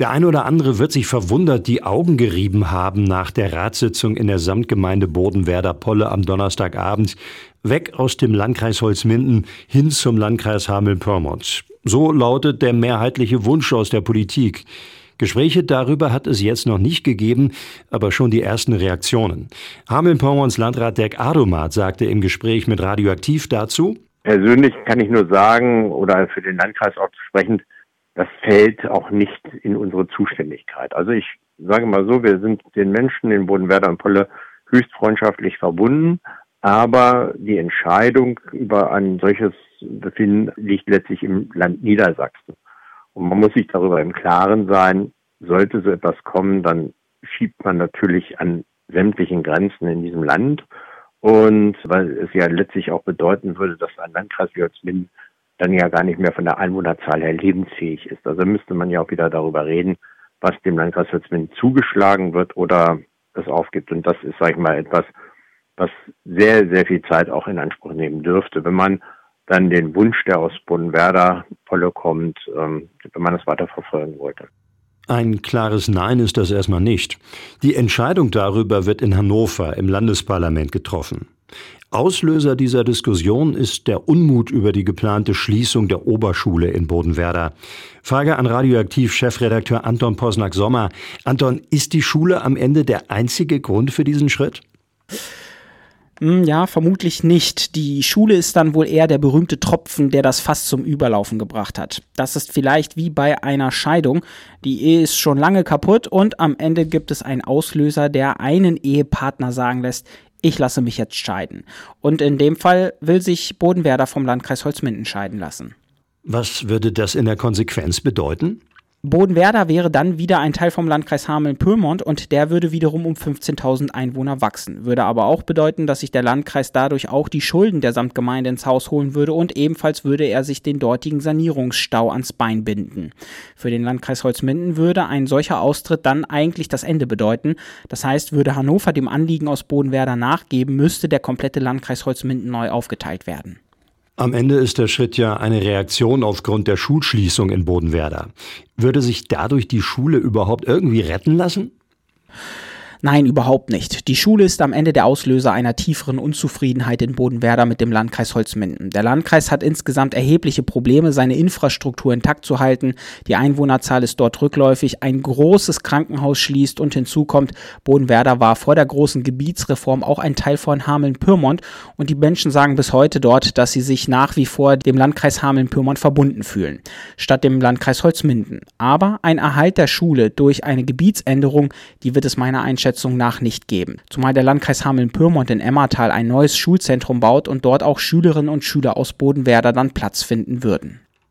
Der eine oder andere wird sich verwundert die Augen gerieben haben nach der Ratssitzung in der Samtgemeinde Bodenwerder Polle am Donnerstagabend. Weg aus dem Landkreis Holzminden hin zum Landkreis Hameln-Pyrmont. So lautet der mehrheitliche Wunsch aus der Politik. Gespräche darüber hat es jetzt noch nicht gegeben, aber schon die ersten Reaktionen. Hameln-Pyrmonts Landrat Dirk Adomat sagte im Gespräch mit Radioaktiv dazu, Persönlich kann ich nur sagen, oder für den Landkreis auch sprechend, das fällt auch nicht in unsere Zuständigkeit. Also ich sage mal so, wir sind den Menschen in Bodenwerder und Polle höchst freundschaftlich verbunden, aber die Entscheidung über ein solches Befinden liegt letztlich im Land Niedersachsen. Und man muss sich darüber im Klaren sein, sollte so etwas kommen, dann schiebt man natürlich an sämtlichen Grenzen in diesem Land. Und weil es ja letztlich auch bedeuten würde, dass ein Landkreis wie Holzminden dann ja gar nicht mehr von der Einwohnerzahl her lebensfähig ist. Also müsste man ja auch wieder darüber reden, was dem Landkreis Holzminden zugeschlagen wird oder es aufgibt. Und das ist, sage ich mal, etwas, was sehr, sehr viel Zeit auch in Anspruch nehmen dürfte, wenn man dann den Wunsch, der aus Bodenwerder Polle kommt, ähm, wenn man das weiter verfolgen wollte. Ein klares Nein ist das erstmal nicht. Die Entscheidung darüber wird in Hannover im Landesparlament getroffen. Auslöser dieser Diskussion ist der Unmut über die geplante Schließung der Oberschule in Bodenwerder. Frage an Radioaktiv-Chefredakteur Anton Posnack-Sommer. Anton, ist die Schule am Ende der einzige Grund für diesen Schritt? Hm, ja, vermutlich nicht. Die Schule ist dann wohl eher der berühmte Tropfen, der das Fass zum Überlaufen gebracht hat. Das ist vielleicht wie bei einer Scheidung. Die Ehe ist schon lange kaputt und am Ende gibt es einen Auslöser, der einen Ehepartner sagen lässt, ich lasse mich jetzt scheiden. Und in dem Fall will sich Bodenwerder vom Landkreis Holzminden scheiden lassen. Was würde das in der Konsequenz bedeuten? Bodenwerder wäre dann wieder ein Teil vom Landkreis Hameln-Pyrmont und der würde wiederum um 15.000 Einwohner wachsen. Würde aber auch bedeuten, dass sich der Landkreis dadurch auch die Schulden der Samtgemeinde ins Haus holen würde und ebenfalls würde er sich den dortigen Sanierungsstau ans Bein binden. Für den Landkreis Holzminden würde ein solcher Austritt dann eigentlich das Ende bedeuten. Das heißt, würde Hannover dem Anliegen aus Bodenwerder nachgeben, müsste der komplette Landkreis Holzminden neu aufgeteilt werden. Am Ende ist der Schritt ja eine Reaktion aufgrund der Schulschließung in Bodenwerder. Würde sich dadurch die Schule überhaupt irgendwie retten lassen? Nein, überhaupt nicht. Die Schule ist am Ende der Auslöser einer tieferen Unzufriedenheit in Bodenwerder mit dem Landkreis Holzminden. Der Landkreis hat insgesamt erhebliche Probleme, seine Infrastruktur intakt zu halten. Die Einwohnerzahl ist dort rückläufig. Ein großes Krankenhaus schließt und hinzu kommt, Bodenwerder war vor der großen Gebietsreform auch ein Teil von Hameln-Pyrmont und die Menschen sagen bis heute dort, dass sie sich nach wie vor dem Landkreis Hameln-Pyrmont verbunden fühlen, statt dem Landkreis Holzminden. Aber ein Erhalt der Schule durch eine Gebietsänderung, die wird es meiner Einschätzung Einschätzung nach nicht geben. Zumal der Landkreis Hameln-Pyrmont in Emmertal ein neues Schulzentrum baut und dort auch Schülerinnen und Schüler aus Bodenwerder dann Platz finden würden.